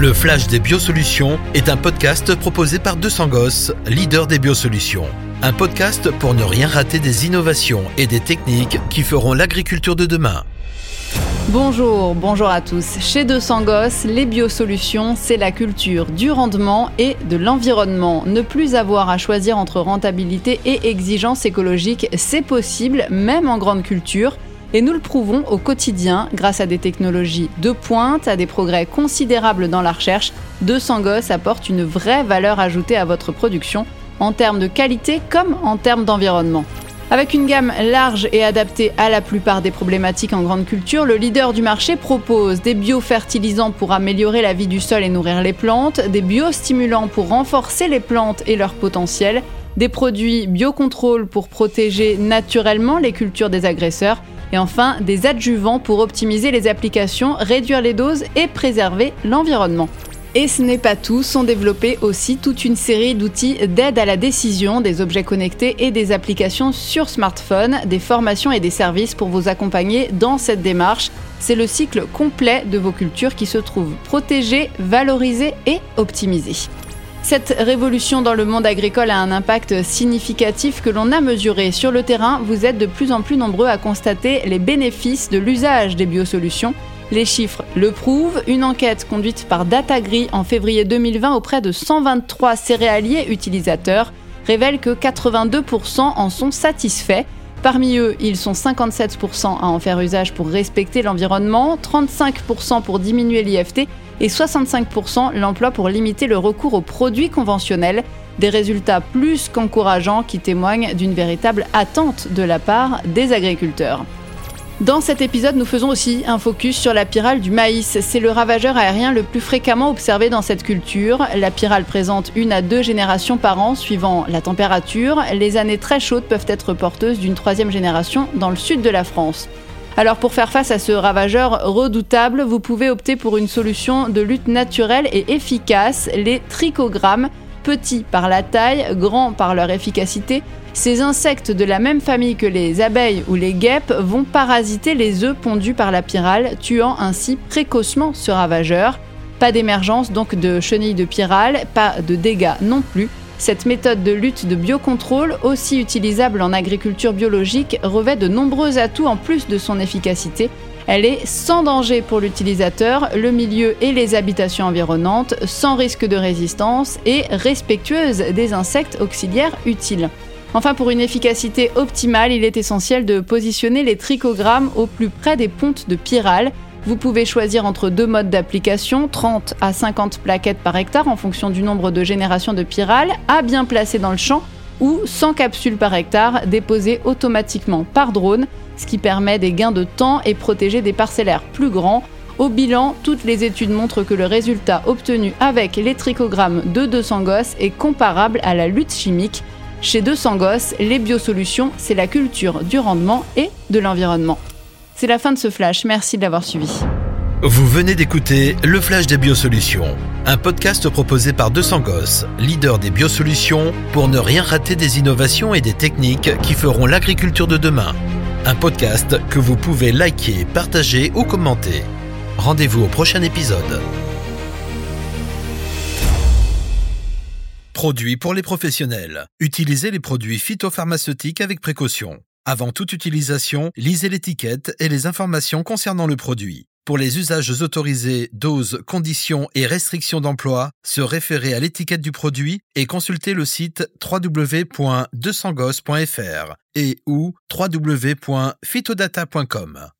Le Flash des Biosolutions est un podcast proposé par 200 Gosses, leader des biosolutions. Un podcast pour ne rien rater des innovations et des techniques qui feront l'agriculture de demain. Bonjour, bonjour à tous. Chez 200 Gosses, les biosolutions, c'est la culture du rendement et de l'environnement. Ne plus avoir à choisir entre rentabilité et exigence écologique, c'est possible, même en grande culture. Et nous le prouvons au quotidien grâce à des technologies de pointe, à des progrès considérables dans la recherche. 200 Gosses apporte une vraie valeur ajoutée à votre production, en termes de qualité comme en termes d'environnement. Avec une gamme large et adaptée à la plupart des problématiques en grande culture, le leader du marché propose des biofertilisants pour améliorer la vie du sol et nourrir les plantes, des biostimulants pour renforcer les plantes et leur potentiel, des produits biocontrôle pour protéger naturellement les cultures des agresseurs, et enfin des adjuvants pour optimiser les applications, réduire les doses et préserver l'environnement. Et ce n'est pas tout, sont développés aussi toute une série d'outils d'aide à la décision, des objets connectés et des applications sur smartphone, des formations et des services pour vous accompagner dans cette démarche. C'est le cycle complet de vos cultures qui se trouve protégé, valorisé et optimisé. Cette révolution dans le monde agricole a un impact significatif que l'on a mesuré. Sur le terrain, vous êtes de plus en plus nombreux à constater les bénéfices de l'usage des biosolutions. Les chiffres le prouvent. Une enquête conduite par Datagri en février 2020 auprès de 123 céréaliers utilisateurs révèle que 82% en sont satisfaits. Parmi eux, ils sont 57% à en faire usage pour respecter l'environnement, 35% pour diminuer l'IFT et 65% l'emploi pour limiter le recours aux produits conventionnels. Des résultats plus qu'encourageants qui témoignent d'une véritable attente de la part des agriculteurs. Dans cet épisode, nous faisons aussi un focus sur la pyrale du maïs. C'est le ravageur aérien le plus fréquemment observé dans cette culture. La pyrale présente une à deux générations par an suivant la température. Les années très chaudes peuvent être porteuses d'une troisième génération dans le sud de la France. Alors pour faire face à ce ravageur redoutable, vous pouvez opter pour une solution de lutte naturelle et efficace, les trichogrammes, petits par la taille, grands par leur efficacité, ces insectes de la même famille que les abeilles ou les guêpes vont parasiter les œufs pondus par la pyrale, tuant ainsi précocement ce ravageur. Pas d'émergence donc de chenilles de pyrale, pas de dégâts non plus. Cette méthode de lutte de biocontrôle, aussi utilisable en agriculture biologique, revêt de nombreux atouts en plus de son efficacité. Elle est sans danger pour l'utilisateur, le milieu et les habitations environnantes, sans risque de résistance et respectueuse des insectes auxiliaires utiles. Enfin, pour une efficacité optimale, il est essentiel de positionner les trichogrammes au plus près des pontes de pyrale. Vous pouvez choisir entre deux modes d'application, 30 à 50 plaquettes par hectare en fonction du nombre de générations de pyrale, à bien placer dans le champ, ou 100 capsules par hectare déposées automatiquement par drone, ce qui permet des gains de temps et protéger des parcellaires plus grands. Au bilan, toutes les études montrent que le résultat obtenu avec les trichogrammes de 200 gosses est comparable à la lutte chimique. Chez 200 Gosses, les biosolutions, c'est la culture du rendement et de l'environnement. C'est la fin de ce flash, merci de l'avoir suivi. Vous venez d'écouter Le Flash des Biosolutions, un podcast proposé par 200 Gosses, leader des biosolutions, pour ne rien rater des innovations et des techniques qui feront l'agriculture de demain. Un podcast que vous pouvez liker, partager ou commenter. Rendez-vous au prochain épisode. Produits pour les professionnels. Utilisez les produits phytopharmaceutiques avec précaution. Avant toute utilisation, lisez l'étiquette et les informations concernant le produit. Pour les usages autorisés, doses, conditions et restrictions d'emploi, se référer à l'étiquette du produit et consulter le site www.200gos.fr et ou www.phytodata.com.